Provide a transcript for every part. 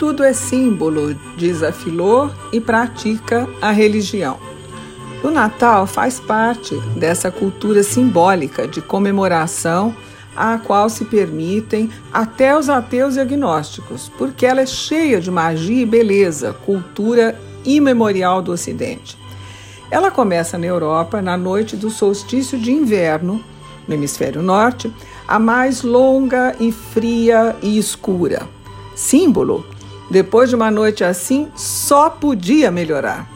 Tudo é símbolo, diz a Filô e pratica a religião. O Natal faz parte dessa cultura simbólica de comemoração a qual se permitem até os ateus e agnósticos, porque ela é cheia de magia e beleza, cultura imemorial do Ocidente. Ela começa na Europa na noite do solstício de inverno, no hemisfério norte, a mais longa e fria e escura. Símbolo, depois de uma noite assim, só podia melhorar.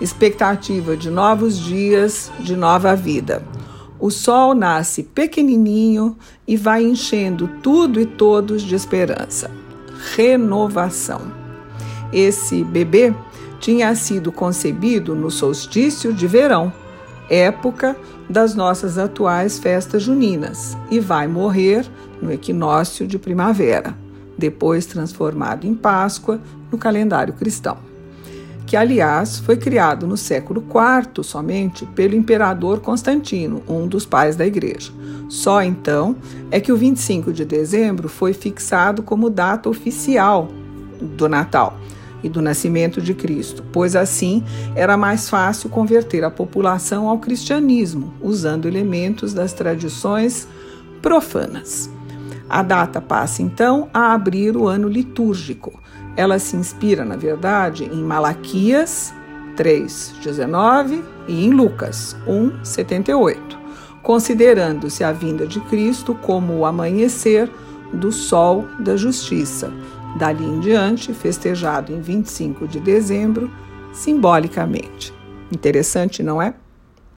Expectativa de novos dias, de nova vida. O sol nasce pequenininho e vai enchendo tudo e todos de esperança. Renovação. Esse bebê tinha sido concebido no solstício de verão, época das nossas atuais festas juninas, e vai morrer no equinócio de primavera, depois transformado em Páscoa no calendário cristão. Que, aliás, foi criado no século IV somente pelo imperador Constantino, um dos pais da igreja. Só então é que o 25 de dezembro foi fixado como data oficial do Natal e do nascimento de Cristo, pois assim era mais fácil converter a população ao cristianismo, usando elementos das tradições profanas. A data passa então a abrir o ano litúrgico. Ela se inspira, na verdade, em Malaquias 3:19 e em Lucas 1:78, considerando-se a vinda de Cristo como o amanhecer do sol da justiça, Dali em diante, festejado em 25 de dezembro, simbolicamente. Interessante, não é?